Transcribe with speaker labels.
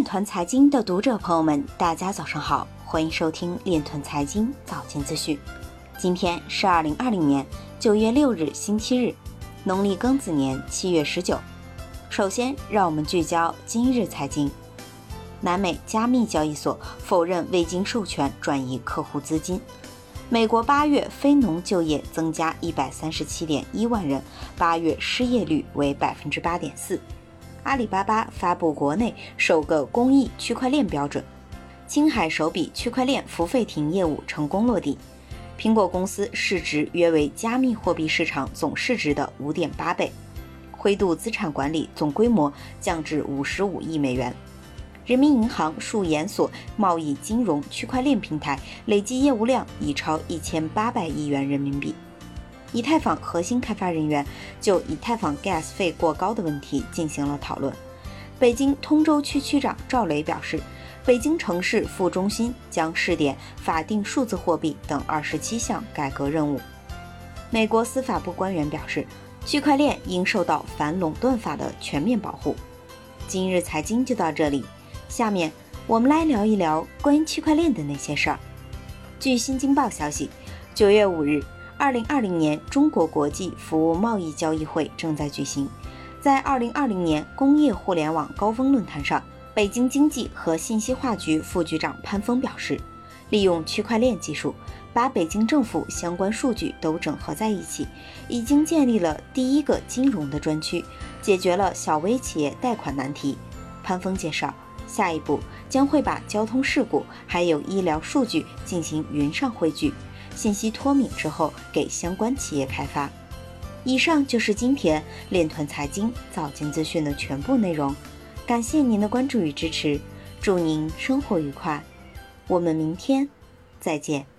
Speaker 1: 链团财经的读者朋友们，大家早上好，欢迎收听链团财经早间资讯。今天是二零二零年九月六日，星期日，农历庚子年七月十九。首先，让我们聚焦今日财经。南美加密交易所否认未经授权转移客户资金。美国八月非农就业增加一百三十七点一万人，八月失业率为百分之八点四。阿里巴巴发布国内首个公益区块链标准，青海首笔区块链付费亭业务成功落地。苹果公司市值约为加密货币市场总市值的五点八倍。灰度资产管理总规模降至五十五亿美元。人民银行数研所贸易金融区块链平台累计业务量已超一千八百亿元人民币。以太坊核心开发人员就以太坊 gas 费过高的问题进行了讨论。北京通州区区长赵雷表示，北京城市副中心将试点法定数字货币等二十七项改革任务。美国司法部官员表示，区块链应受到反垄断法的全面保护。今日财经就到这里。下面我们来聊一聊关于区块链的那些事儿。据新京报消息，九月五日，二零二零年中国国际服务贸易交易会正在举行。在二零二零年工业互联网高峰论坛上，北京经济和信息化局副局长潘峰表示，利用区块链技术，把北京政府相关数据都整合在一起，已经建立了第一个金融的专区，解决了小微企业贷款难题。潘峰介绍。下一步将会把交通事故还有医疗数据进行云上汇聚，信息脱敏之后给相关企业开发。以上就是今天链团财经早间资讯的全部内容，感谢您的关注与支持，祝您生活愉快，我们明天再见。